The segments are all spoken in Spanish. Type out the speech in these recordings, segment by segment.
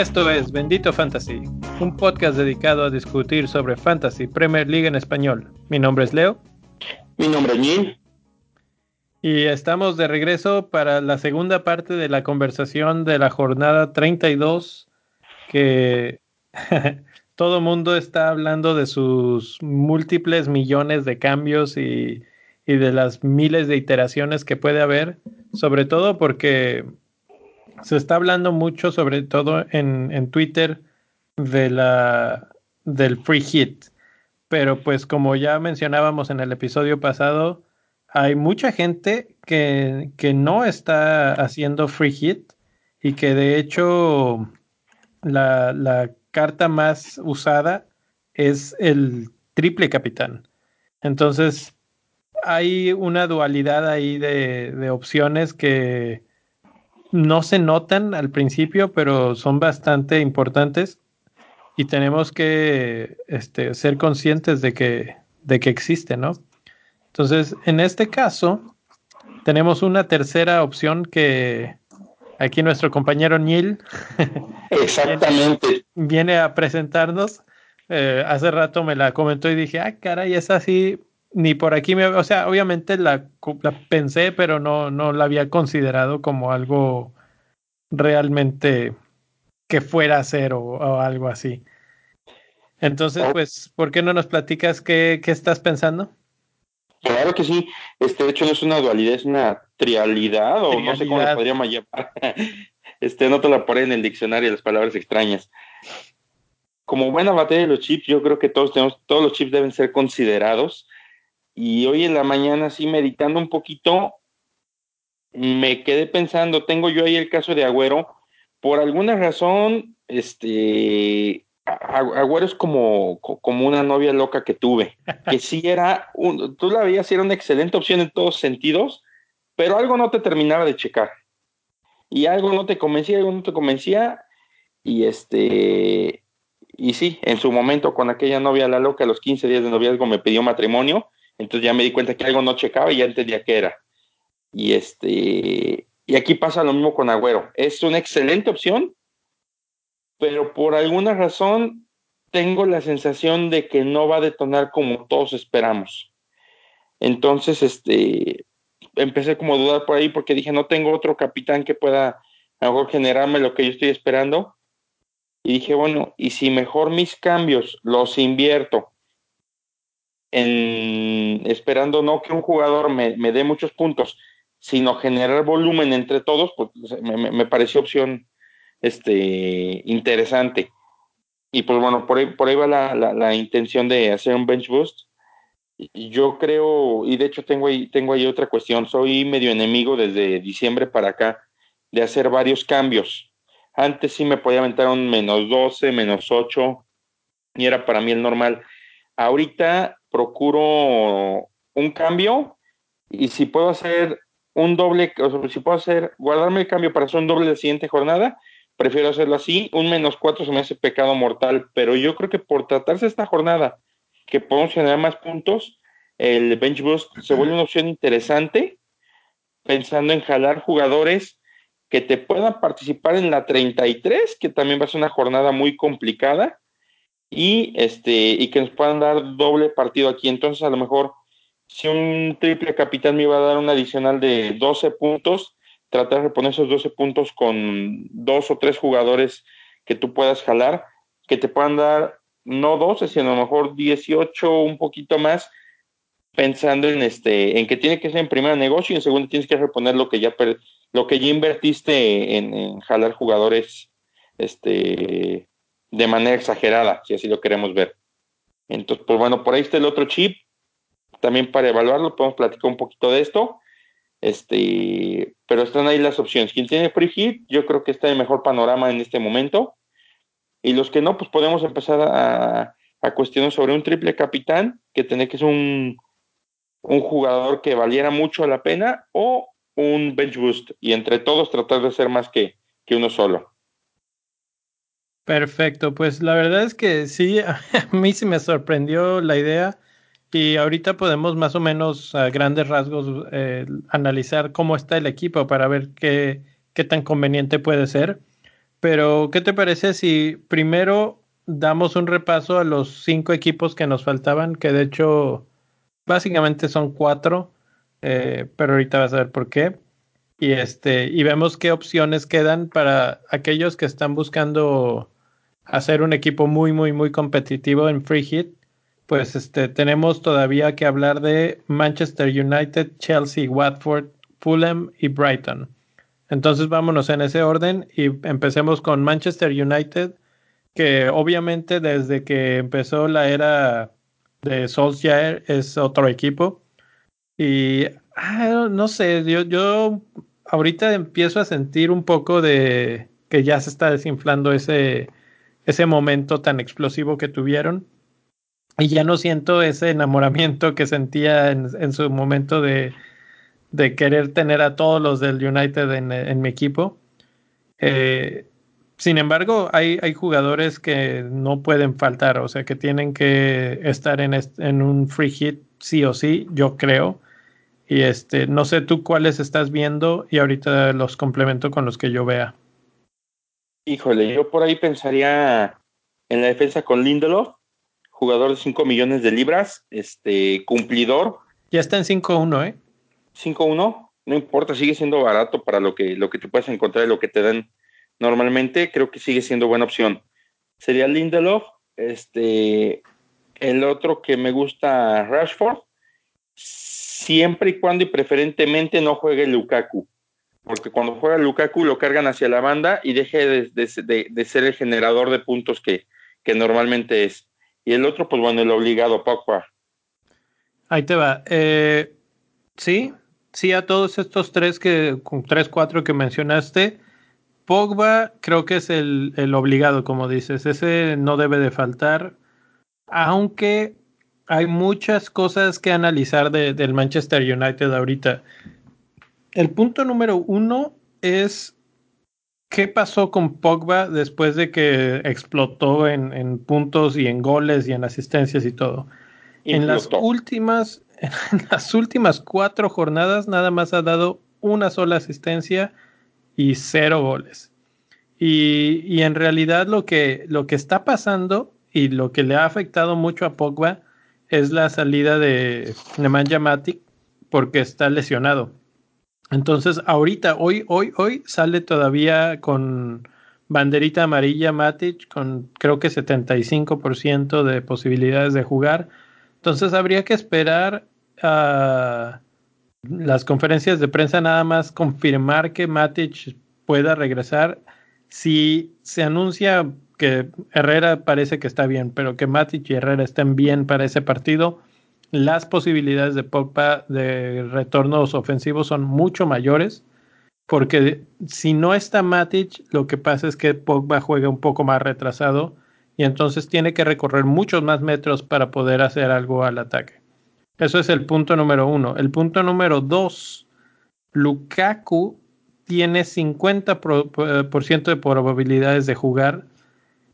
Esto es Bendito Fantasy, un podcast dedicado a discutir sobre Fantasy Premier League en español. Mi nombre es Leo. Mi nombre es Neil. Y estamos de regreso para la segunda parte de la conversación de la jornada 32, que todo mundo está hablando de sus múltiples millones de cambios y, de las miles de iteraciones que puede haber, sobre todo porque se está hablando mucho, sobre todo en, en Twitter, de la, del free hit. Pero pues como ya mencionábamos en el episodio pasado, hay mucha gente que, que no está haciendo free hit y que de hecho la, la carta más usada es el triple capitán. Entonces, hay una dualidad ahí de, opciones que, no se notan al principio, pero son bastante importantes y tenemos que este, ser conscientes de que, de que existe, ¿no? Entonces, en este caso, tenemos una tercera opción que aquí nuestro compañero Neil Exactamente. viene, a presentarnos. Eh, hace rato me la comentó y dije, ah, caray, es así, ni por aquí me, o sea, obviamente la, la, pensé, pero no, no la había considerado como algo realmente que fuera a ser o, o algo así. Entonces, pues, ¿por qué no nos platicas qué, qué estás pensando? Claro que sí. Este, de hecho, no es una dualidad, es una trialidad, o no sé cómo la podríamos llamar. Este, no te la pone en el diccionario las palabras extrañas. Como buena batalla de los chips, yo creo que todos tenemos, todos los chips deben ser considerados. Y hoy en la mañana, así meditando un poquito, me quedé pensando, tengo yo ahí el caso de Agüero. Por alguna razón, este, Agüero es como, co- como una novia loca que tuve, que sí era, un, tú la veías, era una excelente opción en todos sentidos, pero algo no te terminaba de checar. Y algo no te convencía, algo no te convencía, y este, y sí, en su momento con aquella novia la loca, a los 15 días de noviazgo me pidió matrimonio, entonces ya me di cuenta que algo no checaba y ya entendía qué era. Y este, y aquí pasa lo mismo con Agüero. Es una excelente opción, pero por alguna razón tengo la sensación de que no va a detonar como todos esperamos. Entonces, este, empecé como a dudar por ahí porque dije, no tengo otro capitán que pueda a mejor generarme lo que yo estoy esperando. Y dije, bueno, y si mejor mis cambios los invierto en esperando no que un jugador me, me dé muchos puntos, sino generar volumen entre todos, pues me pareció opción este, interesante. Y pues bueno, por ahí, por ahí va la, la, la intención de hacer un bench boost. Yo creo, y de hecho tengo ahí, tengo ahí otra cuestión, soy medio enemigo desde diciembre para acá de hacer varios cambios. Antes sí me podía aventar un menos 12, menos 8, y era para mí el normal. Ahorita procuro un cambio, y si puedo hacer un doble, o si puedo hacer, guardarme el cambio para hacer un doble la siguiente jornada, prefiero hacerlo así. Un menos 4 se me hace pecado mortal, pero yo creo que por tratarse esta jornada, que podemos generar más puntos, el bench boost se vuelve una opción interesante, pensando en jalar jugadores que te puedan participar en la 33, que también va a ser una jornada muy complicada, y este, y que nos puedan dar doble partido aquí. Entonces, a lo mejor, si un triple capitán me iba a dar un adicional de 12 puntos, tratar de poner esos 12 puntos con dos o tres jugadores que tú puedas jalar, que te puedan dar no 12, sino a lo mejor 18, un poquito más, pensando en este, en que tiene que ser en primer negocio y en segundo tienes que reponer lo que ya lo que ya invertiste en, en jalar jugadores este de manera exagerada, si así lo queremos ver. Entonces, pues bueno, por ahí está el otro chip. También para evaluarlo, podemos platicar un poquito de esto. Este, pero están ahí las opciones. Quien tiene free hit, yo creo que está en mejor panorama en este momento. Y los que no, pues podemos empezar a, a cuestionar sobre un triple capitán, que tiene que ser un, un jugador que valiera mucho la pena, o un bench boost. Y entre todos tratar de ser más que, que uno solo. Perfecto, pues la verdad es que sí, a mí sí me sorprendió la idea y ahorita podemos más o menos a grandes rasgos eh, analizar cómo está el equipo para ver qué, qué tan conveniente puede ser. Pero, ¿qué te parece si primero damos un repaso a los cinco equipos que nos faltaban? Que de hecho, básicamente son cuatro, eh, pero ahorita vas a ver por qué. Y, este, y vemos qué opciones quedan para aquellos que están buscando hacer un equipo muy, muy, muy competitivo en Free Hit, pues este, tenemos todavía que hablar de Manchester United, Chelsea, Watford, Fulham y Brighton. Entonces vámonos en ese orden y empecemos con Manchester United, que obviamente desde que empezó la era de Solskjaer es otro equipo. Y ah, no sé, yo, yo ahorita empiezo a sentir un poco de que ya se está desinflando ese, ese momento tan explosivo que tuvieron. Y ya no siento ese enamoramiento que sentía en, su momento de, de, querer tener a todos los del United en, mi equipo. Eh, sin embargo, hay, hay, jugadores que no pueden faltar, o sea, que tienen que estar en, en un free hit sí o sí, yo creo. Y este, no sé tú cuáles estás viendo y ahorita los complemento con los que yo vea. Híjole, yo por ahí pensaría en la defensa con Lindelof, jugador de 5 millones de libras, este cumplidor. Ya está en 5-1, ¿eh? 5-1, no importa, sigue siendo barato para lo que, lo que te puedes encontrar y lo que te dan normalmente, creo que sigue siendo buena opción. Sería Lindelof, este, el otro que me gusta, Rashford, siempre y cuando y preferentemente no juegue Lukaku porque cuando juega Lukaku lo cargan hacia la banda y deje de, ser el generador de puntos que, normalmente es. Y el otro, pues bueno, el obligado, Pogba. Ahí te va. Eh, sí, sí, a todos estos tres que, tres, cuatro que mencionaste, Pogba creo que es el, el obligado, como dices. Ese no debe de faltar. Aunque hay muchas cosas que analizar del Manchester United ahorita el punto número uno es qué pasó con Pogba después de que explotó en, puntos y en goles y en asistencias y todo. En las últimas, en las últimas cuatro jornadas nada más ha dado una sola asistencia y cero goles. Y, y en realidad lo que, lo que está pasando y lo que le ha afectado mucho a Pogba es la salida de Nemanja Matic porque está lesionado. Entonces, ahorita, hoy, hoy, hoy sale todavía con banderita amarilla Matic, con creo que 75% de posibilidades de jugar. Entonces, habría que esperar a las conferencias de prensa nada más confirmar que Matic pueda regresar. Si se anuncia que Herrera parece que está bien, pero que Matic y Herrera estén bien para ese partido, las posibilidades de Pogba de retornos ofensivos son mucho mayores, porque si no está Matic, lo que pasa es que Pogba juega un poco más retrasado y entonces tiene que recorrer muchos más metros para poder hacer algo al ataque. Eso es el punto número uno. El punto número dos, Lukaku tiene 50% de probabilidades de jugar.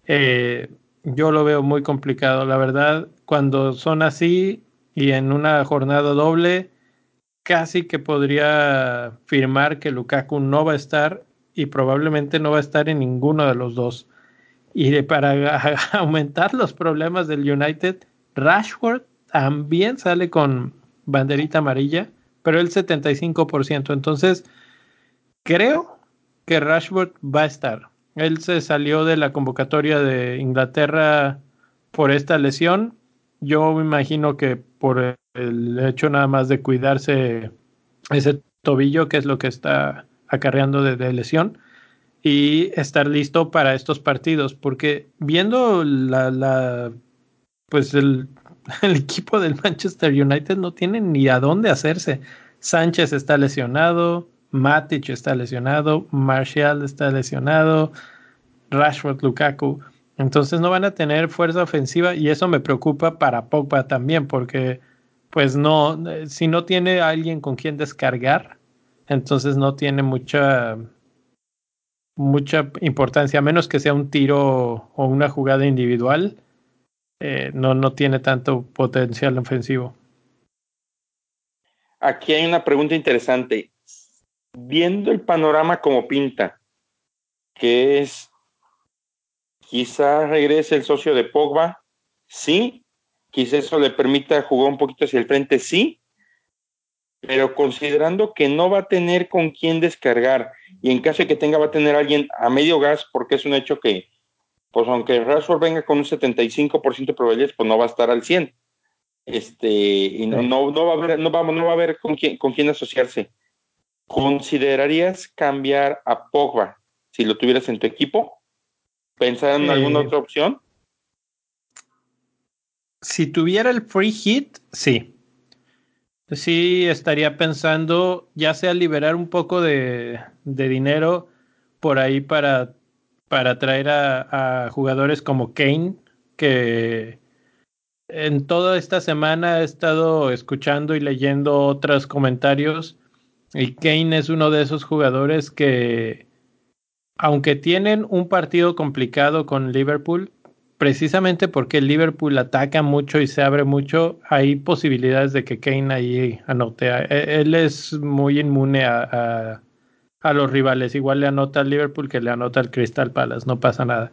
Eh, yo lo veo muy complicado, la verdad. Cuando son así, y en una jornada doble casi que podría firmar que Lukaku no va a estar y probablemente no va a estar en ninguno de los dos. Y para aumentar los problemas del United, Rashford también sale con banderita amarilla, pero el 75%. Entonces, creo que Rashford va a estar. Él se salió de la convocatoria de Inglaterra por esta lesión yo me imagino que por el hecho nada más de cuidarse ese tobillo, que es lo que está acarreando de, lesión, y estar listo para estos partidos, porque viendo la, la pues el, el, equipo del Manchester United no tiene ni a dónde hacerse. Sánchez está lesionado, Matic está lesionado, Martial está lesionado, Rashford, Lukaku. Entonces no van a tener fuerza ofensiva y eso me preocupa para Pogba también porque pues no, si no tiene alguien con quien descargar, entonces no tiene mucha, mucha importancia, a menos que sea un tiro o una jugada individual, eh, no, no tiene tanto potencial ofensivo. Aquí hay una pregunta interesante. Viendo el panorama como pinta, que es quizá regrese el socio de Pogba, sí, quizá eso le permita jugar un poquito hacia el frente, sí, pero considerando que no va a tener con quién descargar y en caso de que tenga va a tener alguien a medio gas, porque es un hecho que, pues aunque Rashford venga con un 75% de probabilidades, pues no va a estar al 100. Este, y no, no, no va a haber, no va, no va a haber con quién, con quién asociarse. ¿Considerarías cambiar a Pogba si lo tuvieras en tu equipo? ¿Pensar en alguna otra opción? Si tuviera el free hit, sí. Sí, estaría pensando ya sea liberar un poco de, dinero por ahí para, para traer a, jugadores como Kane, que en toda esta semana he estado escuchando y leyendo otros comentarios y Kane es uno de esos jugadores que, aunque tienen un partido complicado con Liverpool, precisamente porque Liverpool ataca mucho y se abre mucho, hay posibilidades de que Kane ahí anote. E, él es muy inmune a, a, los rivales. Igual le anota al Liverpool que le anota al Crystal Palace, no pasa nada.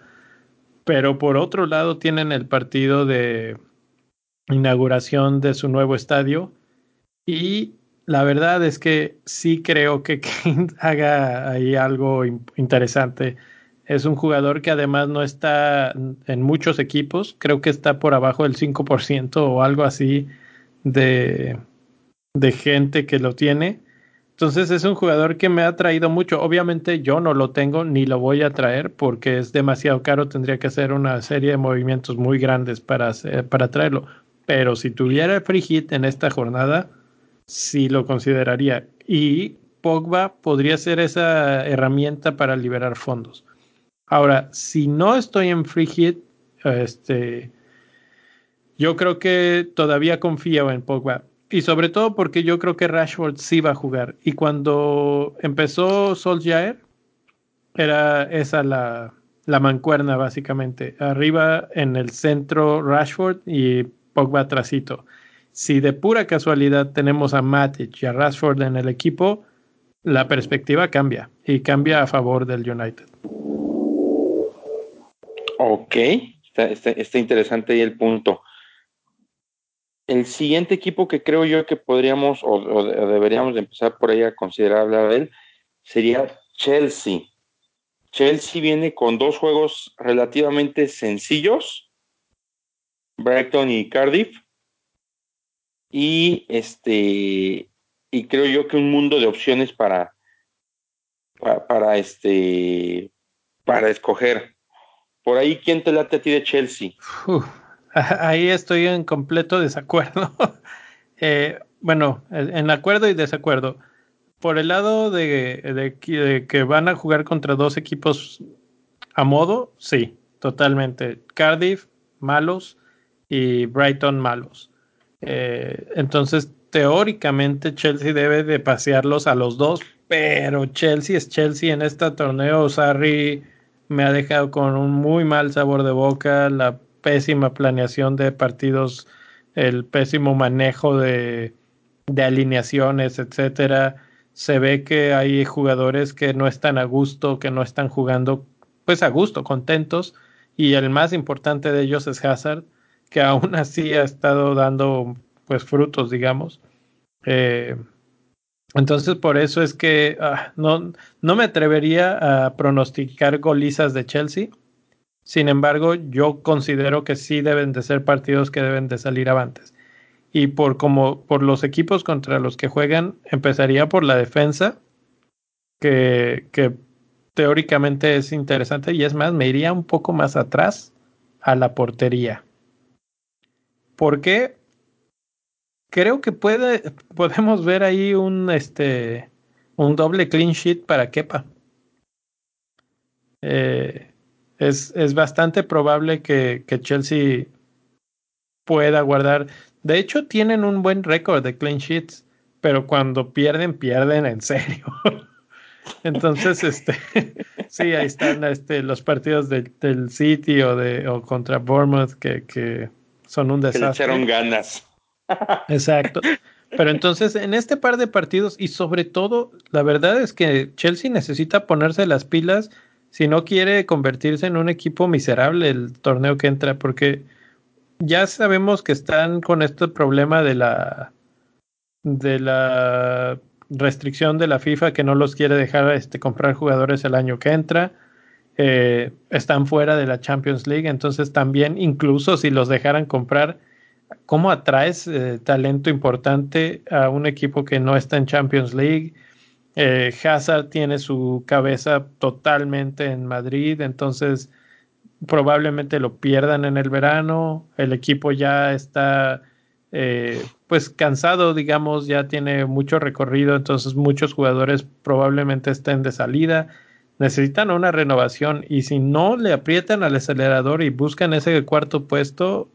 Pero por otro lado tienen el partido de inauguración de su nuevo estadio y la verdad es que sí creo que Kane haga ahí algo interesante es un jugador que además no está en muchos equipos, creo que está por abajo del 5% o algo así de, de gente que lo tiene. Entonces es un jugador que me ha traído mucho. Obviamente yo no lo tengo ni lo voy a traer porque es demasiado caro. Tendría que hacer una serie de movimientos muy grandes para, para traerlo. Pero si tuviera free hit en esta jornada, sí lo consideraría. Y Pogba podría ser esa herramienta para liberar fondos. Ahora, si no estoy en free hit, este, yo creo que todavía confío en Pogba. Y sobre todo porque yo creo que Rashford sí va a jugar. Y cuando empezó Solskjaer, era esa la, la mancuerna básicamente. Arriba en el centro Rashford y Pogba atrásito. Si de pura casualidad tenemos a Matic y a Rashford en el equipo, la perspectiva cambia y cambia a favor del United. Ok, está, interesante ahí el punto. El siguiente equipo que creo yo que podríamos o, deberíamos empezar por ahí a considerar hablar de él sería Chelsea. Chelsea viene con dos juegos relativamente sencillos, Brighton y Cardiff, y este y creo yo que un mundo de opciones para para, para este para escoger. Por ahí, ¿quién te late a ti de Chelsea? ahí estoy en completo desacuerdo. Eh, bueno, en acuerdo y desacuerdo. Por el lado de, que van a jugar contra dos equipos a modo, sí, totalmente. Cardiff, malos, y Brighton, malos. Eh, entonces, teóricamente, Chelsea debe de pasearlos a los dos, pero Chelsea es Chelsea en este torneo. Sarri me ha dejado con un muy mal sabor de boca, la pésima planeación de partidos, el pésimo manejo de, de alineaciones, etcétera. Se ve que hay jugadores que no están a gusto, que no están jugando pues a gusto, contentos, y el más importante de ellos es Hazard, que aún así ha estado dando pues frutos, digamos. Eh, entonces, por eso es que ah, no, no me atrevería a pronosticar golizas de Chelsea. Sin embargo, yo considero que sí deben de ser partidos que deben de salir avantes. Y por como por los equipos contra los que juegan, empezaría por la defensa, que, que teóricamente es interesante. Y es más, me iría un poco más atrás a la portería. ¿Por qué? creo que puede, podemos ver ahí un, este, un doble clean sheet para Kepa. Eh, es, es, bastante probable que, que, Chelsea pueda guardar. De hecho, tienen un buen récord de clean sheets, pero cuando pierden, pierden en serio. Entonces, este, sí, ahí están este, los partidos del City o, de, o contra Bournemouth que, que son un desastre. Que le echaron ganas. Exacto. Pero entonces, en este par de partidos, y sobre todo, la verdad es que Chelsea necesita ponerse las pilas si no quiere convertirse en un equipo miserable el torneo que entra, porque ya sabemos que están con este problema de la de la restricción de la FIFA que no los quiere dejar este, comprar jugadores el año que entra. Eh, están fuera de la Champions League, entonces también incluso si los dejaran comprar, ¿cómo atraes eh, talento importante a un equipo que no está en Champions League? Eh, Hazard tiene su cabeza totalmente en Madrid, entonces probablemente lo pierdan en el verano, el equipo ya está eh, pues cansado, digamos, ya tiene mucho recorrido, entonces muchos jugadores probablemente estén de salida, necesitan una renovación y si no le aprietan al acelerador y buscan ese cuarto puesto,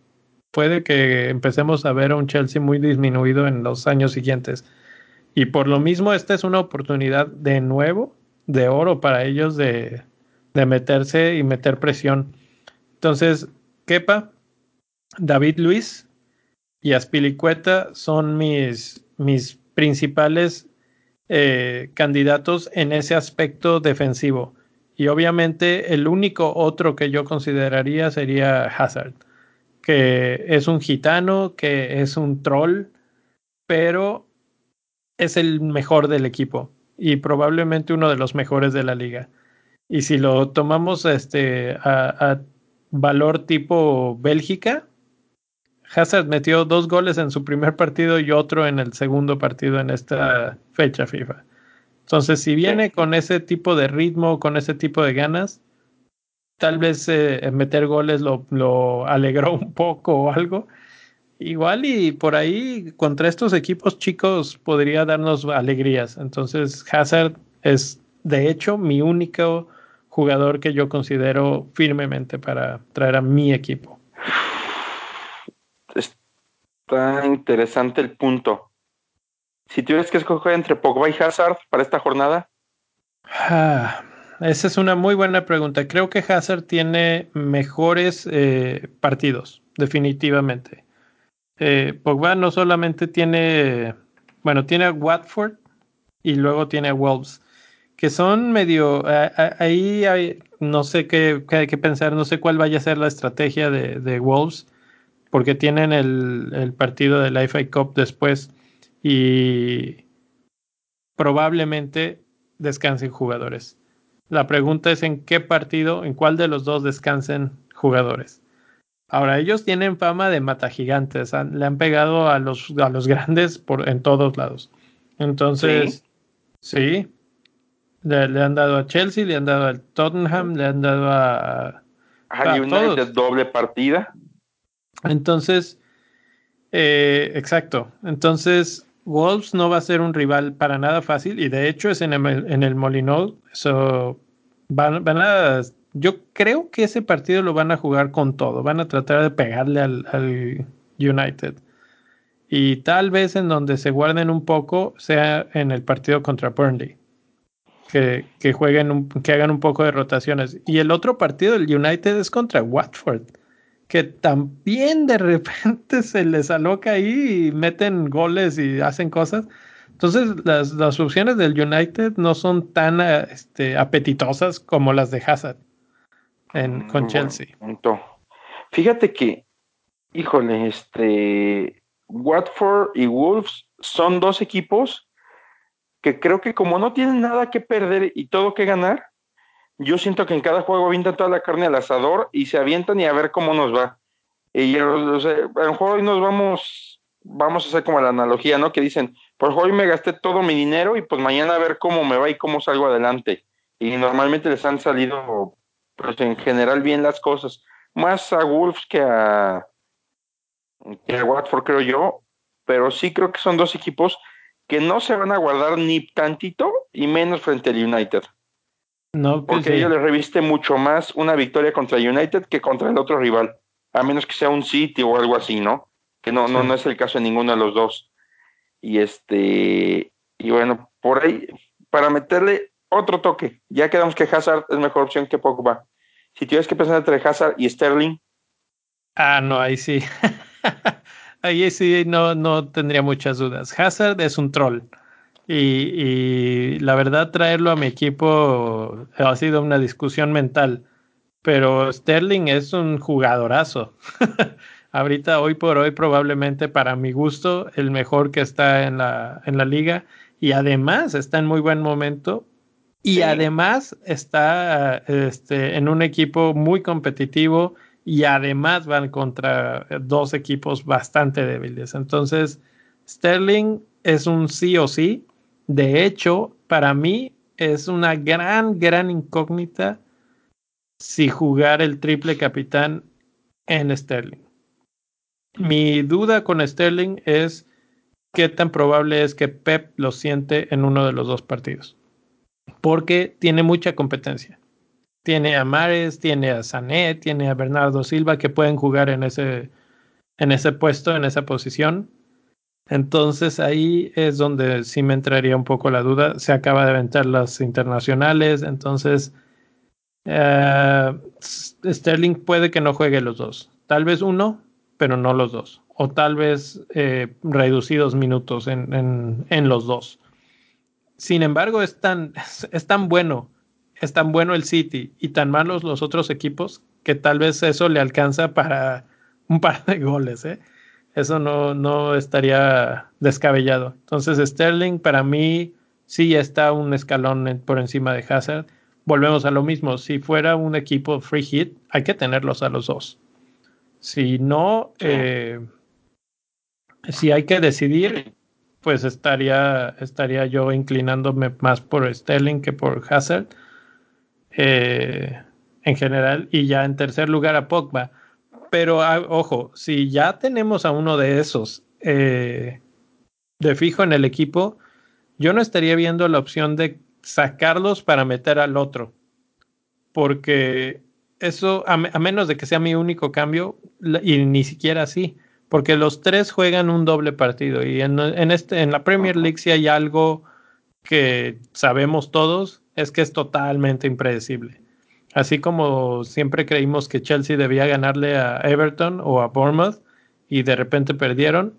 puede que empecemos a ver a un Chelsea muy disminuido en los años siguientes. Y por lo mismo, esta es una oportunidad de nuevo, de oro para ellos de, de meterse y meter presión. Entonces, Kepa, David Luis, y Aspilicueta son mis, mis principales eh, candidatos en ese aspecto defensivo. Y obviamente el único otro que yo consideraría sería Hazard, que es un gitano, que es un troll, pero es el mejor del equipo y probablemente uno de los mejores de la liga. Y si lo tomamos este, a, a valor tipo Bélgica, Hazard metió dos goles en su primer partido y otro en el segundo partido en esta fecha FIFA. Entonces, si viene con ese tipo de ritmo, con ese tipo de ganas, tal vez eh, meter goles lo, lo, alegró un poco o algo. Igual y por ahí contra estos equipos chicos podría darnos alegrías. Entonces, Hazard es de hecho mi único jugador que yo considero firmemente para traer a mi equipo. Está interesante el punto. Si tuvieras que escoger entre Pogba y Hazard para esta jornada. Ah, esa es una muy buena pregunta. Creo que Hazard tiene mejores eh, partidos, definitivamente. Eh, Pogba no solamente tiene, bueno, tiene a Watford y luego tiene a Wolves, que son medio, ahí hay, no sé qué, hay que pensar, no sé cuál vaya a ser la estrategia de, de Wolves porque tienen el, el partido de la FA Cup después y probablemente descansen jugadores. La pregunta es en qué partido, en cuál de los dos descansen jugadores. Ahora, ellos tienen fama de mata gigantes, le han pegado a los, a los grandes por, en todos lados. Entonces, sí, le, le, han dado a Chelsea, le han dado al Tottenham, le han dado a... A, United doble partida. Entonces, eh, exacto. Entonces, Wolves no va a ser un rival para nada fácil y de hecho es en el, en el Molineux. So, van, van, a, yo creo que ese partido lo van a jugar con todo. Van a tratar de pegarle al, United. Y tal vez en donde se guarden un poco sea en el partido contra Burnley. Que, que jueguen, un, que hagan un poco de rotaciones. Y el otro partido, el United, es contra Watford que también de repente se les aloca ahí y meten goles y hacen cosas. Entonces, las, las opciones del United no son tan este, apetitosas como las de Hazard en, con mm, Chelsea. Fíjate que, híjole, este Watford y Wolves son dos equipos que creo que como no tienen nada que perder y todo que ganar, yo siento que en cada juego avientan toda la carne al asador y se avientan y a ver cómo nos va. Y o sea, hoy nos vamos, vamos a hacer como la analogía, ¿no? Que dicen, por hoy me gasté todo mi dinero y pues mañana a ver cómo me va y cómo salgo adelante. Y normalmente les han salido, pues en general bien las cosas. Más a Wolves que a, que a Watford, creo yo. Pero sí creo que son dos equipos que no se van a guardar ni tantito y menos frente al United. No, pues porque ellos les reviste mucho más una victoria contra United que contra el otro rival, a menos que sea un City o algo así, ¿no? Que no, no, no es el caso de ninguno de los dos. Y este, y bueno, por ahí, para meterle otro toque. Ya quedamos que Hazard es mejor opción que Pogba. Si tienes que pensar entre Hazard y Sterling. Ah, no, ahí sí. ahí sí no, no tendría muchas dudas. Hazard es un troll. Y, la verdad, traerlo a mi equipo ha sido una discusión mental. Pero Sterling es un jugadorazo. Ahorita, hoy por hoy, probablemente para mi gusto, el mejor que está en la, en la liga. Y además está en muy buen momento. Y además está este, en un equipo muy competitivo. Y además van contra dos equipos bastante débiles. Entonces, Sterling es un sí o sí de hecho, para mí es una gran, gran incógnita si jugar el triple capitán en Sterling. Mi duda con Sterling es qué tan probable es que Pep lo siente en uno de los dos partidos. Porque tiene mucha competencia. Tiene a Mares, tiene a Sané, tiene a Bernardo Silva que pueden jugar en ese, en ese puesto, en esa posición. Entonces ahí es donde sí me entraría un poco la duda. Se acaba de aventar las internacionales, entonces eh, Sterling puede que no juegue los dos. Tal vez uno, pero no los dos. O tal vez eh, reducidos minutos en, en, los dos. Sin embargo, es tan, es tan bueno, es tan bueno el City y tan malos los otros equipos que tal vez eso le alcanza para un par de goles. ¿eh? Eso no, no estaría descabellado. Entonces Sterling para mí sí está un escalón por encima de Hazard. Volvemos a lo mismo, si fuera un equipo free hit, hay que tenerlos a los dos. Si no, eh, si hay que decidir, pues estaría, estaría yo inclinándome más por Sterling que por Hazard eh, en general. Y ya en tercer lugar a Pogba pero ah, ojo, si ya tenemos a uno de esos eh, de fijo en el equipo, yo no estaría viendo la opción de sacarlos para meter al otro. Porque eso, a, menos de que sea mi único cambio, y ni siquiera así, porque los tres juegan un doble partido. Y en, en, este, en la Premier League, si hay algo que sabemos todos, es que es totalmente impredecible. Así como siempre creímos que Chelsea debía ganarle a Everton o a Bournemouth y de repente perdieron,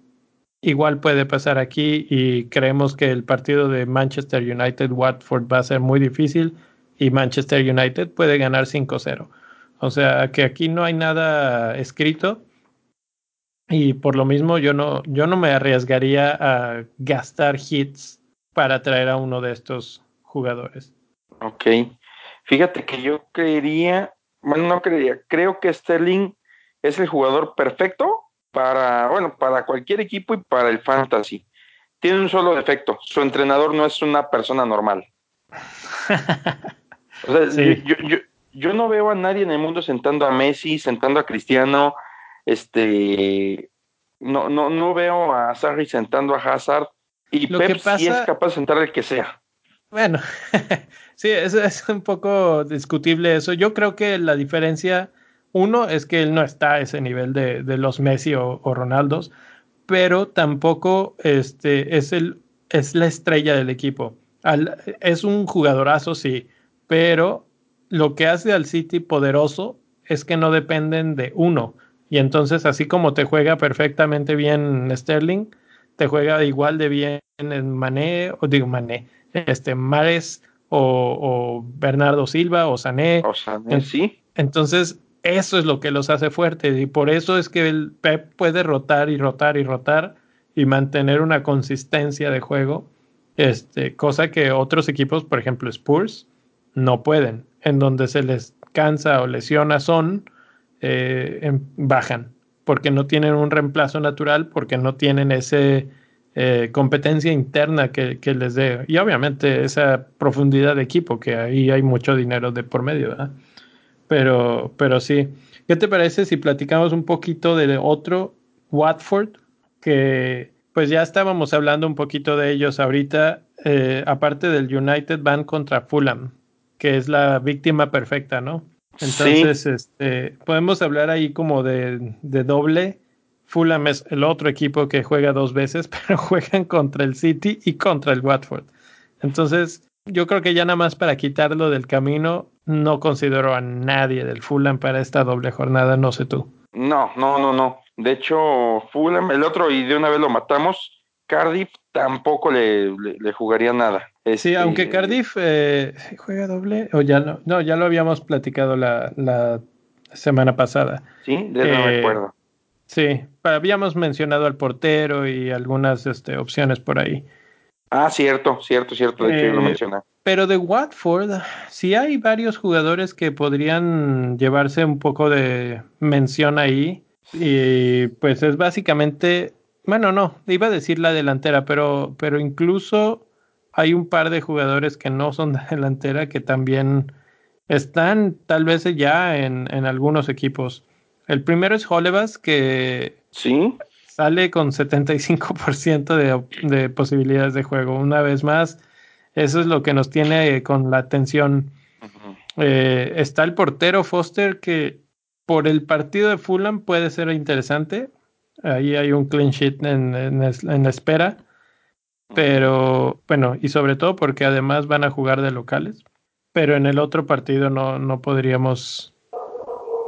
igual puede pasar aquí y creemos que el partido de Manchester United-Watford va a ser muy difícil y Manchester United puede ganar 5-0. O sea que aquí no hay nada escrito y por lo mismo yo no, yo no me arriesgaría a gastar hits para traer a uno de estos jugadores. Ok. Fíjate que yo creería, bueno, no creería, creo que Sterling es el jugador perfecto para, bueno, para cualquier equipo y para el fantasy. Tiene un solo defecto, su entrenador no es una persona normal. o sea, yo, yo, yo, no veo a nadie en el mundo sentando a Messi, sentando a Cristiano, este, no, no, no veo a Sarri sentando a Hazard y Pep sí es capaz de sentar el que sea. Bueno, sí, es, es un poco discutible eso. Yo creo que la diferencia, uno, es que él no está a ese nivel de, de los Messi o, o, Ronaldos, pero tampoco este, es, el, es la estrella del equipo. Es un jugadorazo, sí, pero lo que hace al City poderoso es que no dependen de uno. Y entonces, así como te juega perfectamente bien Sterling, te juega igual de bien en Mané, o digo Mané, este Mares o, Bernardo Silva o Sané. O Sané, sí. Entonces, eso es lo que los hace fuertes y por eso es que el Pep puede rotar y rotar y rotar y mantener una consistencia de juego, este, cosa que otros equipos, por ejemplo Spurs, no pueden, en donde se les cansa o lesiona son, eh, bajan, porque no tienen un reemplazo natural, porque no tienen ese eh, competencia interna que, les dé. Y obviamente esa profundidad de equipo, que ahí hay mucho dinero de por medio, Pero, pero sí. ¿Qué te parece si platicamos un poquito de otro Watford? Que pues ya estábamos hablando un poquito de ellos ahorita. Eh, aparte del United, van contra Fulham, que es la víctima perfecta, ¿no? Entonces, este, podemos hablar ahí como de, de doble Fulham es el otro equipo que juega dos veces, pero juegan contra el City y contra el Watford. Entonces, yo creo que ya nada más para quitarlo del camino, no considero a nadie del Fulham para esta doble jornada, no sé tú. No, no, no, no. De hecho, Fulham, el otro, y de una vez lo matamos, Cardiff tampoco le, le, jugaría nada. sí, este, aunque Cardiff eh, juega doble, o ya no, no, ya lo habíamos platicado la, la semana pasada. Sí, de no me eh, acuerdo. Sí, habíamos mencionado al portero y algunas este, opciones por ahí. Ah, cierto, cierto, cierto, de hecho yo lo eh, mencioné. Pero de Watford, sí hay varios jugadores que podrían llevarse un poco de mención ahí. Y pues es básicamente, bueno, no, iba a decir la delantera, pero, pero incluso hay un par de jugadores que no son de delantera que también están tal vez ya en, en algunos equipos. El primero es Holebas, que ¿Sí? sale con 75% de, de posibilidades de juego. Una vez más, eso es lo que nos tiene con la atención. Eh, está el portero Foster que por el partido de Fulham puede ser interesante. Ahí hay un clean sheet en, en, espera. Pero bueno, y sobre todo porque además van a jugar de locales. Pero en el otro partido no, no podríamos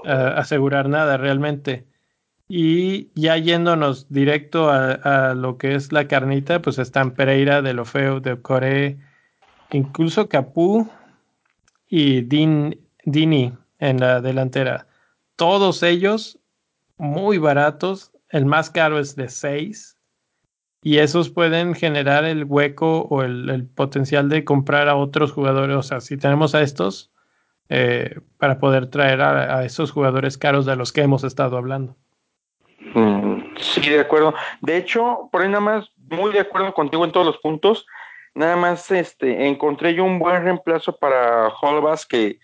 eh, asegurar nada realmente. Y ya yéndonos directo a, lo que es la carnita, pues están Pereira, De Lofeo, De Core, incluso Capú y Dini en la delantera. Todos ellos muy baratos. El más caro es de 6. Y esos pueden generar el hueco o el, potencial de comprar a otros jugadores. O sea, si tenemos a estos, eh, para poder traer a, esos jugadores caros de los que hemos estado hablando. Mm, sí, de acuerdo. De hecho, por ahí nada más, muy de acuerdo contigo en todos los puntos. Nada más este, encontré yo un buen reemplazo para Holbas que,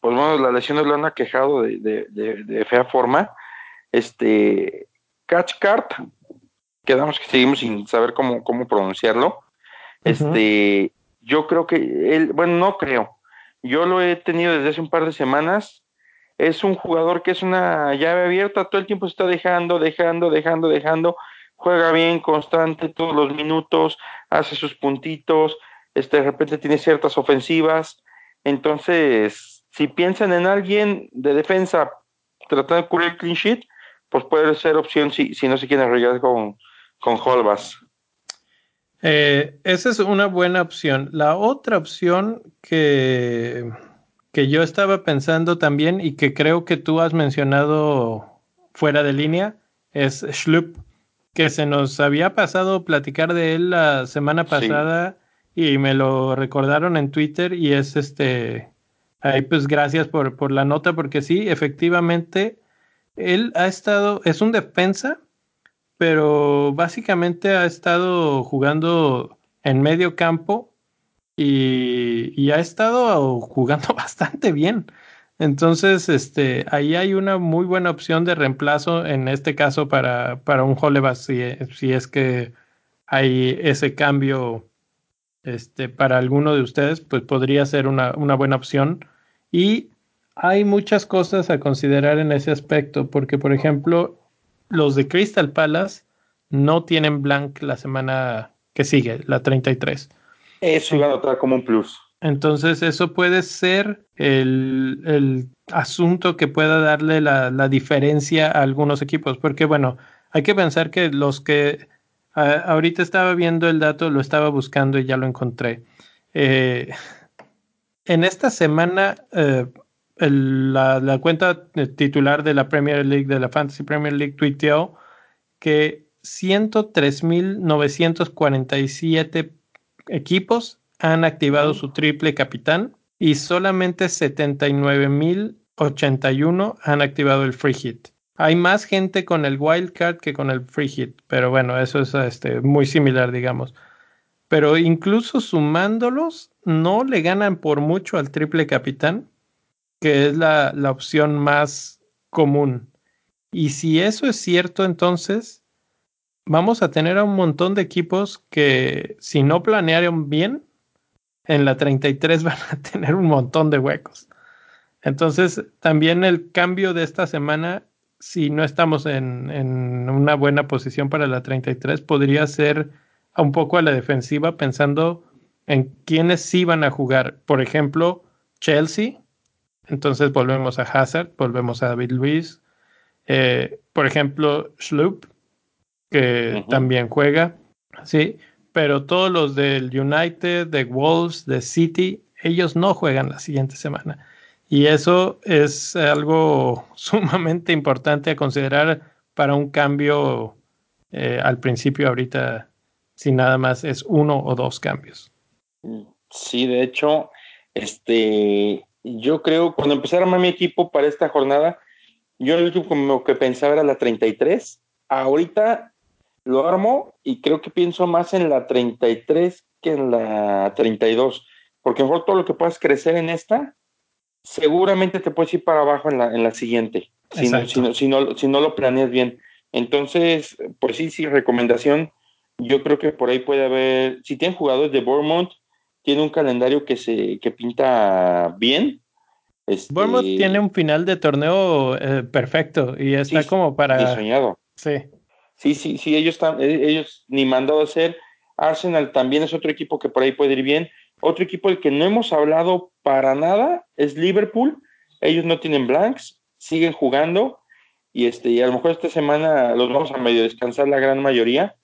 pues bueno, las lesiones lo han aquejado de, de, fea forma. Este, Catchcart, quedamos que seguimos sin saber cómo, cómo pronunciarlo. Este, yo creo que él, bueno, no creo. Yo lo he tenido desde hace un par de semanas es un jugador que es una llave abierta, todo el tiempo está dejando, dejando, dejando, dejando, juega bien, constante, todos los minutos, hace sus puntitos, este, de repente tiene ciertas ofensivas. Entonces, si piensan en alguien de defensa tratando de cubrir el clean sheet, pues puede ser opción si, si no se quieren arreglar con, con Holbas. Eh, esa es una buena opción. La otra opción que que yo estaba pensando también y que creo que tú has mencionado fuera de línea es Schlup, que se nos había pasado platicar de él la semana pasada y me lo recordaron en Twitter y es este, ahí pues gracias por, por la nota porque sí, efectivamente, él ha estado, es un defensa, pero básicamente ha estado jugando en medio campo y, ha estado jugando bastante bien. Entonces, este, ahí hay una muy buena opción de reemplazo en este caso para, para un Holebas, si, si, es que hay ese cambio este, para alguno de ustedes, pues podría ser una, una buena opción. Y hay muchas cosas a considerar en ese aspecto, porque por ejemplo, los de Crystal Palace no tienen blank la semana que sigue, la 33. Eso iba a notar como un plus. Entonces, eso puede ser el, asunto que pueda darle la, diferencia a algunos equipos, porque bueno, hay que pensar que los que ahorita estaba viendo el dato, lo estaba buscando y ya lo encontré. Eh, en esta semana, eh, la, cuenta titular de la Premier League, de la Fantasy Premier League, tuiteó que 103.947 equipos han activado su triple capitán y solamente 79.081 han activado el free hit. Hay más gente con el wildcard que con el free hit, pero bueno, eso es este, muy similar, digamos. Pero incluso sumándolos, no le ganan por mucho al triple capitán, que es la, la opción más común. Y si eso es cierto, entonces vamos a tener a un montón de equipos que si no planearon bien, en la 33 van a tener un montón de huecos. Entonces, también el cambio de esta semana, si no estamos en, en una buena posición para la 33, podría ser un poco a la defensiva pensando en quiénes sí van a jugar. Por ejemplo, Chelsea. Entonces volvemos a Hazard, volvemos a David Luis. Eh, por ejemplo, Schlup, que también juega. Sí, pero todos los del United, de Wolves, de City, ellos no juegan la siguiente semana. Y eso es algo sumamente importante a considerar para un cambio eh, al principio ahorita, si nada más es uno o dos cambios. Sí, de hecho, este, yo creo, cuando empecé a armar mi equipo para esta jornada, yo el último como que pensaba era la 33. Ahorita lo armo y creo que pienso más en la 33 que en la 32, porque mejor todo lo que puedas crecer en esta, seguramente te puedes ir para abajo en la, en la siguiente, si no, si, no, si, no, si no lo planeas bien. Entonces, pues sí, sí, recomendación. Yo creo que por ahí puede haber, si tienen jugadores de Bournemouth, tiene un calendario que se que pinta bien. Este, Bournemouth tiene un final de torneo eh, perfecto y está como para soñado. Sí. Sí, sí, sí, ellos están, eh, ellos ni mandado a hacer. Arsenal también es otro equipo que por ahí puede ir bien. Otro equipo del que no hemos hablado para nada es Liverpool. Ellos no tienen blanks, siguen jugando y este y a lo mejor esta semana los vamos a medio descansar la gran mayoría,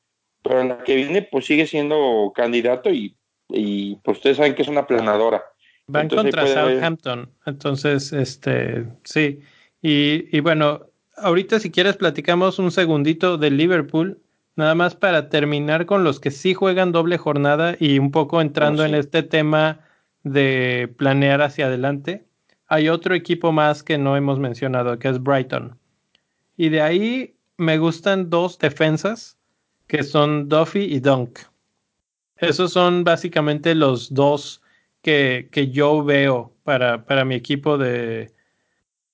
pero la que viene pues sigue siendo candidato y, y pues ustedes saben que es una planadora. Van contra Southampton, entonces este sí. Y, y bueno, ahorita si quieres platicamos un segundito del Liverpool, nada más para terminar con los que sí juegan doble jornada y un poco entrando oh, en este tema de planear hacia adelante. Hay otro equipo más que no hemos mencionado, que es Brighton. Y de ahí me gustan dos defensas, que son Duffy y Dunk. Esos son básicamente los dos que, que yo veo para, para mi equipo de,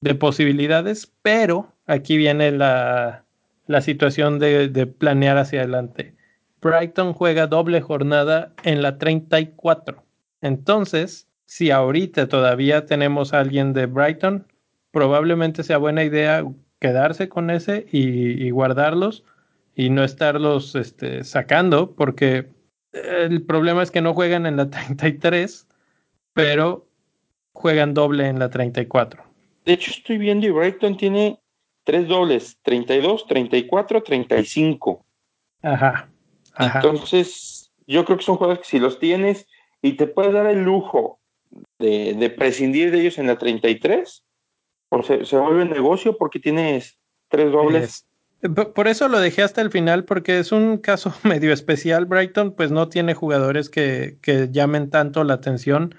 de posibilidades, pero aquí viene la, la situación de, de, planear hacia adelante. Brighton juega doble jornada en la 34. Entonces, si ahorita todavía tenemos a alguien de Brighton, probablemente sea buena idea quedarse con ese y, y guardarlos y no estarlos este, sacando, porque el problema es que no juegan en la 33, pero juegan doble en la 34. De hecho, estoy viendo y Brighton tiene tres dobles, 32, 34, 35. Ajá. ajá. Entonces, yo creo que son juegos que si los tienes y te puedes dar el lujo de, de prescindir de ellos en la 33, o se, se vuelve negocio porque tienes tres dobles. Por eso lo dejé hasta el final, porque es un caso medio especial. Brighton, pues no tiene jugadores que, que llamen tanto la atención.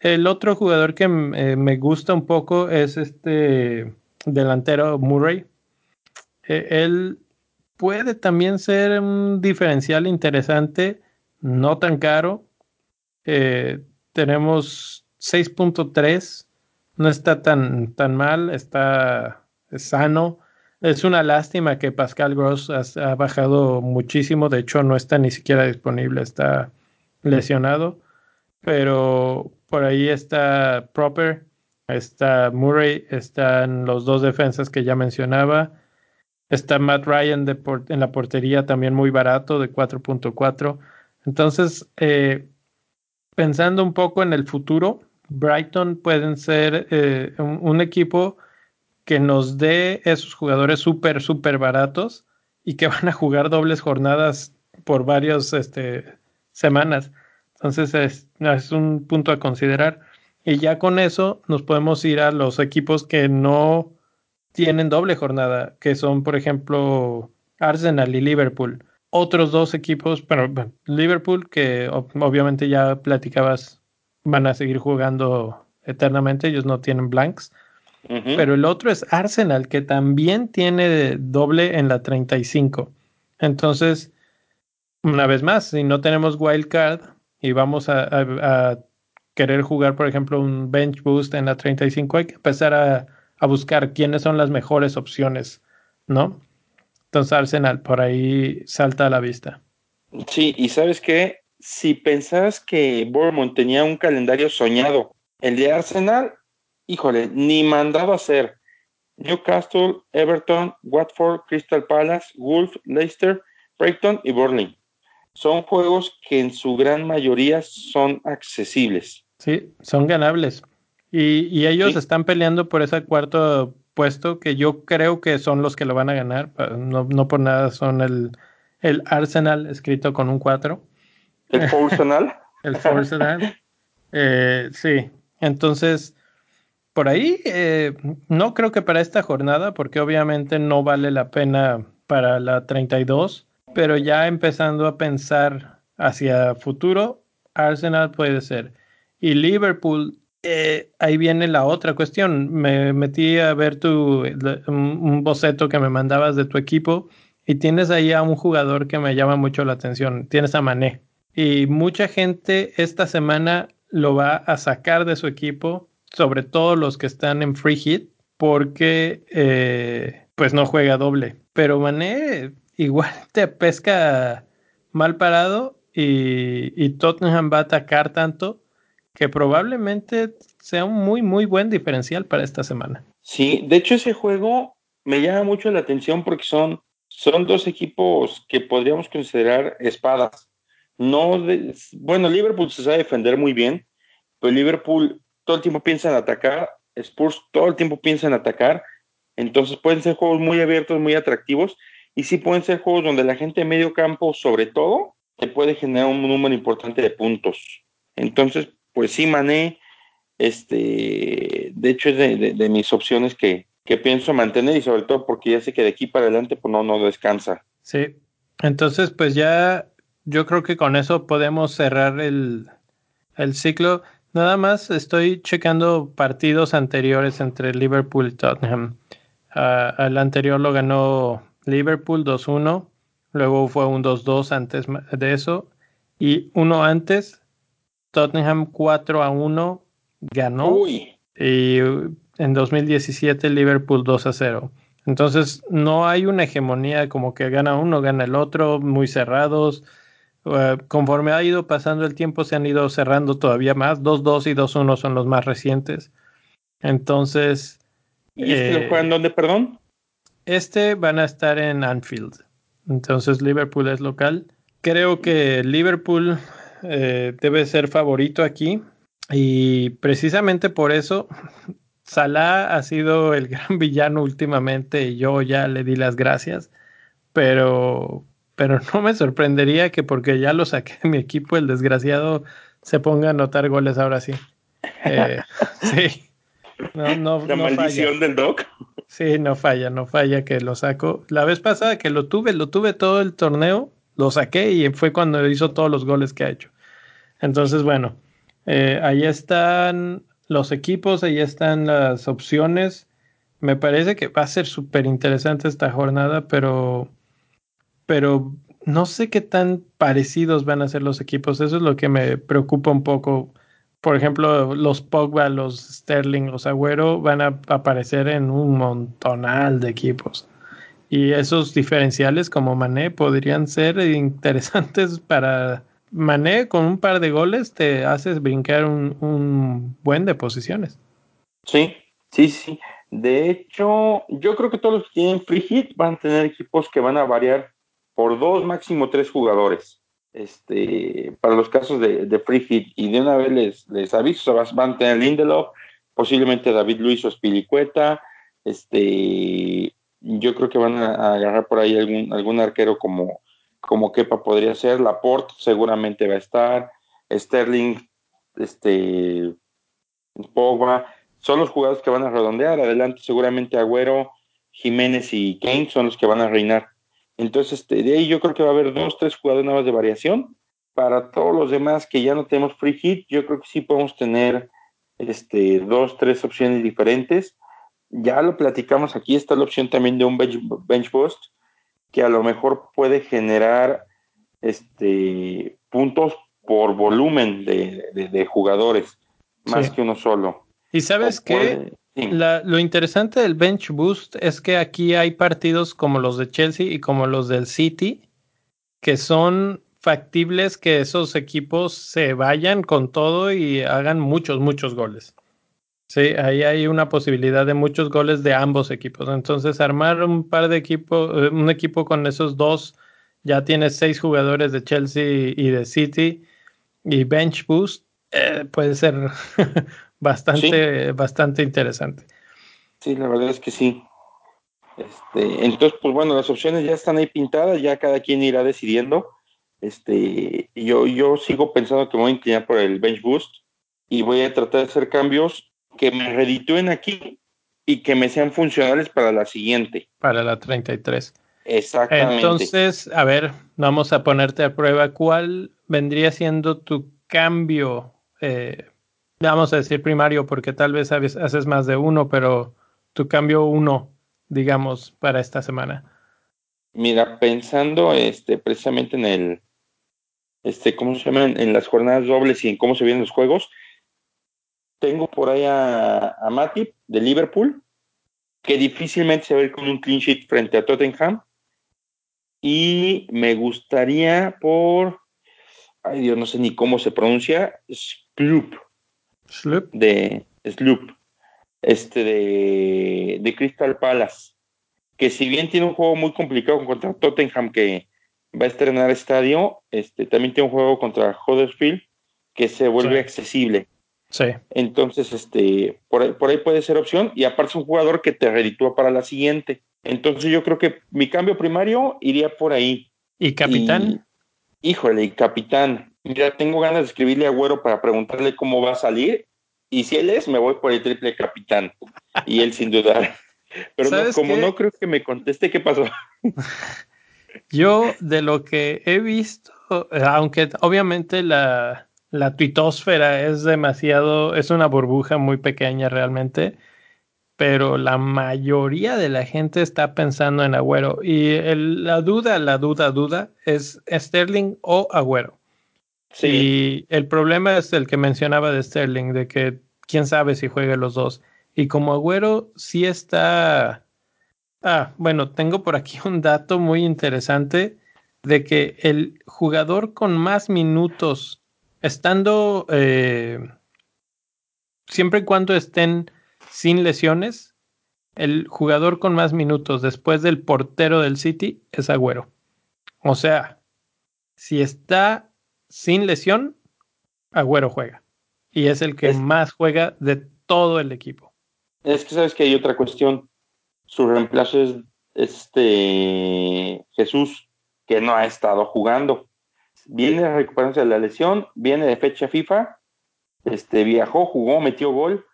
El otro jugador que eh, me gusta un poco es este delantero Murray. Eh, él puede también ser un diferencial interesante, no tan caro. Eh, tenemos 6.3, no está tan, tan mal, está sano. Es una lástima que Pascal Gross ha, bajado muchísimo, de hecho no está ni siquiera disponible, está lesionado, pero por ahí está Proper, está Murray, están los dos defensas que ya mencionaba. Está Matt Ryan en la portería también muy barato de 4.4. Entonces, eh, pensando un poco en el futuro, Brighton pueden ser eh, un, equipo que nos dé esos jugadores súper, súper baratos y que van a jugar dobles jornadas por varias este, semanas. Entonces es, un punto a considerar. Y ya con eso nos podemos ir a los equipos que no tienen doble jornada, que son, por ejemplo, Arsenal y Liverpool. Otros dos equipos, pero Liverpool, que obviamente ya platicabas, van a seguir jugando eternamente, ellos no tienen blanks. Uh -huh. Pero el otro es Arsenal, que también tiene doble en la 35. Entonces, una vez más, si no tenemos wild card, y vamos a, a, a, querer jugar, por ejemplo, un bench boost en la 35, hay que empezar a, a, buscar quiénes son las mejores opciones, ¿no? Entonces Arsenal por ahí salta a la vista. Sí, y sabes qué, si pensabas que Bournemouth tenía un calendario soñado, el de Arsenal, híjole, ni mandado a hacer. Newcastle, Everton, Watford, Crystal Palace, Wolf, Leicester, Brighton y Burnley. son juegos que en su gran mayoría son accesibles. Sí, son ganables. Y, ellos están peleando por ese cuarto puesto que yo creo que son los que lo van a ganar. No, no por nada son el, el Arsenal escrito con un 4. ¿El Arsenal? el Arsenal. Eh, sí, entonces, por ahí, eh, no creo que para esta jornada, porque obviamente no vale la pena para la 32, pero ya empezando a pensar hacia futuro, Arsenal puede ser. Y Liverpool, eh, ahí viene la otra cuestión. Me metí a ver tu, un boceto que me mandabas de tu equipo y tienes ahí a un jugador que me llama mucho la atención. Tienes a Mané. Y mucha gente esta semana lo va a sacar de su equipo, sobre todo los que están en free hit, porque eh, pues no juega doble. Pero Mané igual te pesca mal parado y, y, Tottenham va a atacar tanto que probablemente sea un muy, muy buen diferencial para esta semana. Sí, de hecho ese juego me llama mucho la atención porque son, son dos equipos que podríamos considerar espadas. No bueno, Liverpool se sabe defender muy bien, pero Liverpool todo el tiempo piensa en atacar, Spurs todo el tiempo piensa en atacar, entonces pueden ser juegos muy abiertos, muy atractivos, y sí pueden ser juegos donde la gente de medio campo, sobre todo, te puede generar un número importante de puntos. Entonces, pues sí, Mané, este, de hecho es de, mis opciones que, que, pienso mantener y sobre todo porque ya sé que de aquí para adelante pues no, no descansa. Sí, entonces pues ya yo creo que con eso podemos cerrar el, el ciclo. Nada más estoy checando partidos anteriores entre Liverpool y Tottenham. Uh, el anterior lo ganó Liverpool 2-1, luego fue un 2-2 antes de eso, y uno antes, Tottenham 4-1 ganó, y en 2017 Liverpool 2-0. Entonces no hay una hegemonía como que gana uno, gana el otro, muy cerrados. Uh, conforme ha ido pasando el tiempo se han ido cerrando todavía más. 2-2 y 2-1 son los más recientes. Entonces... ¿Y este lo juegan dónde, perdón? Este van a estar en Anfield. Entonces Liverpool es local. Creo que Liverpool eh, debe ser favorito aquí. Y precisamente por eso Salah ha sido el gran villano últimamente y yo ya le di las gracias. Pero, pero no me sorprendería que porque ya lo saqué de mi equipo, el desgraciado se ponga a anotar goles ahora sí. Eh, sí. No, no, La maldición del Doc. Sí, no falla, no falla que lo saco. La vez pasada que lo tuve, lo tuve todo el torneo, lo saqué y fue cuando hizo todos los goles que ha hecho. Entonces, bueno, eh, ahí están los equipos, ahí están las opciones. Me parece que va a ser súper interesante esta jornada, pero, pero no sé qué tan parecidos van a ser los equipos. Eso es lo que me preocupa un poco por ejemplo, los Pogba, los Sterling, los Agüero van a aparecer en un montonal de equipos. Y esos diferenciales como Mané podrían ser interesantes para Mané con un par de goles te haces brincar un, buen de posiciones. Sí, sí, sí. De hecho, yo creo que todos los que tienen free hit van a tener equipos que van a variar por dos, máximo tres jugadores este, para los casos de, de free hit. Y de una vez les, les aviso, van a tener Lindelof, posiblemente David Luis o Spilicueta. Este, yo creo que van a, agarrar por ahí algún, algún arquero como, como Kepa podría ser. Laporte seguramente va a estar. Sterling, este, Pogba. Son los jugadores que van a redondear. Adelante seguramente Agüero, Jiménez y Kane son los que van a reinar. Entonces, este, de ahí yo creo que va a haber dos, tres jugadores de variación. Para todos los demás que ya no tenemos free hit, yo creo que sí podemos tener este, dos, tres opciones diferentes. Ya lo platicamos aquí, está la opción también de un bench, bench boost, que a lo mejor puede generar este, puntos por volumen de, jugadores, más que uno solo. Y sabes qué? lo interesante del bench boost es que aquí hay partidos como los de Chelsea y como los del City que son factibles que esos equipos se vayan con todo y hagan muchos, muchos goles. Sí, ahí hay una posibilidad de muchos goles de ambos equipos. Entonces, armar un par de equipos, eh, un equipo con esos dos ya tienes seis jugadores de Chelsea y de City y bench boost, eh, puede ser bastante, bastante interesante. Sí, la verdad es que sí. Este, entonces, pues bueno, las opciones ya están ahí pintadas, ya cada quien irá decidiendo. Este, yo, yo sigo pensando que voy a inclinar por el bench boost y voy a tratar de hacer cambios que me reditúen aquí y que me sean funcionales para la siguiente. Para la 33. Exactamente. Entonces, a ver, vamos a ponerte a prueba. ¿Cuál vendría siendo tu cambio? Eh, vamos a decir primario, porque tal vez haces más de uno, pero tu cambio uno, digamos, para esta semana. Mira, pensando este, precisamente en el, este, ¿cómo se llama? En las jornadas dobles y en cómo se vienen los juegos, tengo por ahí a, a Matip de Liverpool, que difícilmente se va a ir con un clean sheet frente a Tottenham. Y me gustaría por, ay Dios, no sé ni cómo se pronuncia, Sloop. Sloop. De Sloop. Este de, de Crystal Palace. Que si bien tiene un juego muy complicado contra Tottenham que va a estrenar estadio, este también tiene un juego contra Huddersfield que se vuelve accesible. Sí. Entonces, este, por ahí, por ahí puede ser opción. Y aparte es un jugador que te reditúa para la siguiente. Entonces yo creo que mi cambio primario iría por ahí. ¿Y capitán? híjole, y capitán. Mira, tengo ganas de escribirle a Güero para preguntarle cómo va a salir. Y si él es, me voy por el triple capitán. Y él sin dudar. Pero como no creo que me conteste, ¿qué pasó? Yo, de lo que he visto, aunque obviamente la, la tuitosfera es demasiado, es una burbuja muy pequeña realmente, pero la mayoría de la gente está pensando en Agüero. Y la duda, la duda, duda es Sterling o Agüero. Sí. Y el problema es el que mencionaba de Sterling, de que quién sabe si juegue los dos. Y como Agüero sí está... Ah, bueno, tengo por aquí un dato muy interesante de que el jugador con más minutos estando, eh, siempre y cuando estén sin lesiones, el jugador con más minutos después del portero del City es Agüero. O sea, si está sin lesión, Agüero juega. Y es el que más juega de todo el equipo. Es que sabes que hay otra cuestión. Su reemplazo es este Jesús, que no ha estado jugando viene a recuperarse de la lesión, viene de fecha FIFA, este, viajó, jugó, metió gol,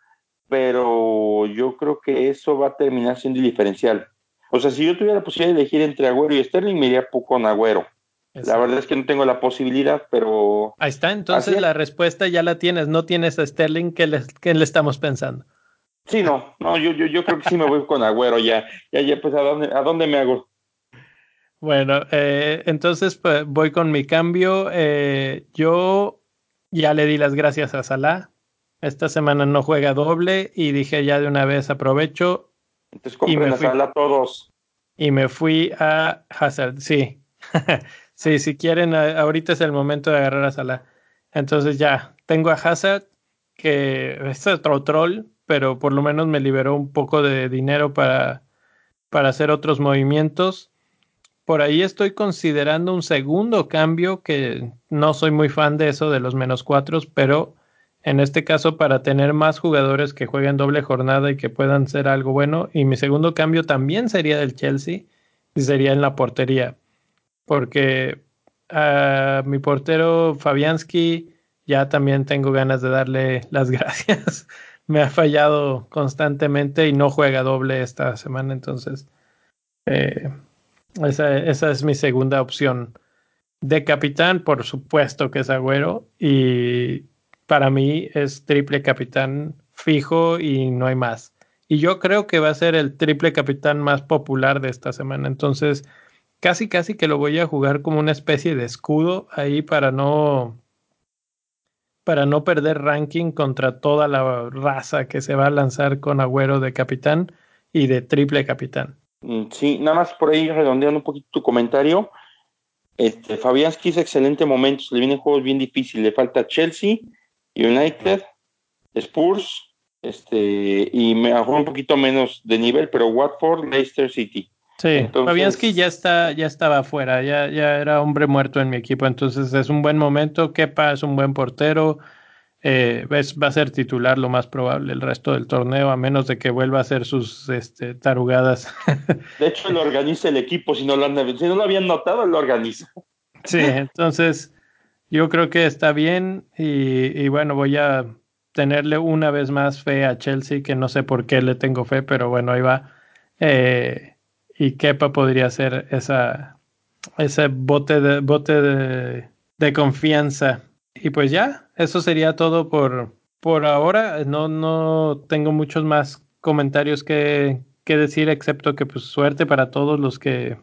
pero yo creo que eso va a terminar siendo diferencial. O sea, si yo tuviera la posibilidad de elegir entre Agüero y Sterling, me iría con Agüero. La verdad es que no tengo la posibilidad, pero... Ahí está, entonces la respuesta ya la tienes, no tienes a Sterling, ¿qué le, le estamos pensando? Sí, no, no, yo, yo, yo creo que sí me voy con Agüero ya, ya, ya, pues, ¿a dónde, a dónde me hago? Bueno, eh, entonces pues, voy con mi cambio. Eh, yo ya le di las gracias a Salah. Esta semana no juega doble y dije ya de una vez aprovecho. Entonces compren a Salah todos. Y me fui a Hazard, sí. sí, si quieren, ahorita es el momento de agarrar a Salah. Entonces ya, tengo a Hazard, que es otro troll, pero por lo menos me liberó un poco de dinero para, para hacer otros movimientos por ahí estoy considerando un segundo cambio que no soy muy fan de eso de los menos cuatro, pero en este caso para tener más jugadores que jueguen doble jornada y que puedan ser algo bueno. Y mi segundo cambio también sería del Chelsea y sería en la portería, porque a mi portero Fabianski ya también tengo ganas de darle las gracias. Me ha fallado constantemente y no juega doble esta semana, entonces eh, esa, esa, es mi segunda opción. De capitán, por supuesto que es Agüero. Y para mí es triple capitán fijo y no hay más. Y yo creo que va a ser el triple capitán más popular de esta semana. Entonces, casi, casi que lo voy a jugar como una especie de escudo ahí para no para no perder ranking contra toda la raza que se va a lanzar con Agüero de capitán y de triple capitán. Mm, sí, nada más por ahí redondeando un poquito tu comentario. Este, Fabianski es excelente momento, le vienen juegos bien difíciles, le falta Chelsea, United, Spurs, este, y me bajó un poquito menos de nivel, pero Watford, Leicester City. Sí, Fabianski ya está, ya estaba afuera, ya, ya era hombre muerto en mi equipo, entonces es un buen momento. Kepa es un buen portero, eh, va a ser titular lo más probable el resto del torneo, a menos de que vuelva a hacer sus este, tarugadas. De hecho, lo organiza el equipo, si no lo, si no lo habían notado, lo organiza. Sí, entonces yo creo que está bien y, y bueno, voy a tenerle una vez más fe a Chelsea, que no sé por qué le tengo fe, pero bueno, ahí va. Eh, y Kepa podría ser esa, ese bote de, bote de, confianza. Y pues ya, eso sería todo por, por ahora. No, no tengo muchos más comentarios que, que decir, excepto que pues suerte para todos los que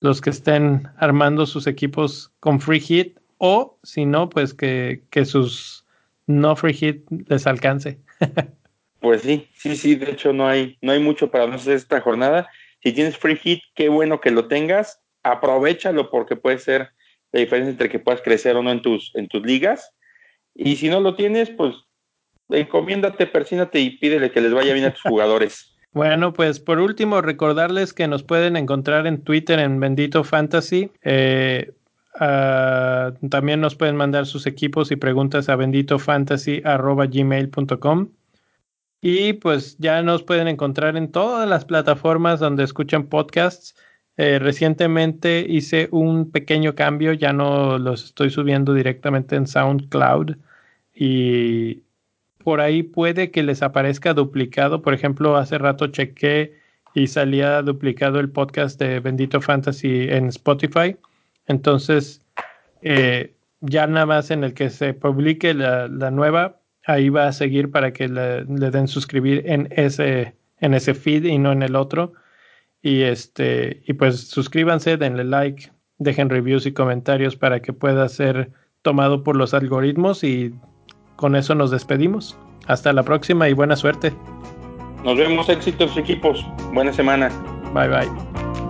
los que estén armando sus equipos con free hit o si no, pues que, que sus no free hit les alcance. pues sí, sí, sí, de hecho no hay, no hay mucho para nosotros esta jornada. Si tienes free hit, qué bueno que lo tengas, aprovechalo porque puede ser la diferencia entre que puedas crecer o no en tus, en tus ligas. Y si no lo tienes, pues encomiéndate, persínate y pídele que les vaya bien a tus jugadores. Bueno, pues por último, recordarles que nos pueden encontrar en Twitter en Bendito Fantasy. Eh, ah, también nos pueden mandar sus equipos y preguntas a benditofantasy.gmail.com. Y pues ya nos pueden encontrar en todas las plataformas donde escuchan podcasts. Eh, recientemente hice un pequeño cambio, ya no los estoy subiendo directamente en SoundCloud y por ahí puede que les aparezca duplicado. Por ejemplo, hace rato chequé y salía duplicado el podcast de Bendito Fantasy en Spotify. Entonces, eh, ya nada más en el que se publique la, la nueva, ahí va a seguir para que le, den suscribir en ese, en ese feed y no en el otro. Y este, y pues suscríbanse, denle like, dejen reviews y comentarios para que pueda ser tomado por los algoritmos y con eso nos despedimos. Hasta la próxima y buena suerte. Nos vemos éxitos equipos. Buena semana. Bye bye.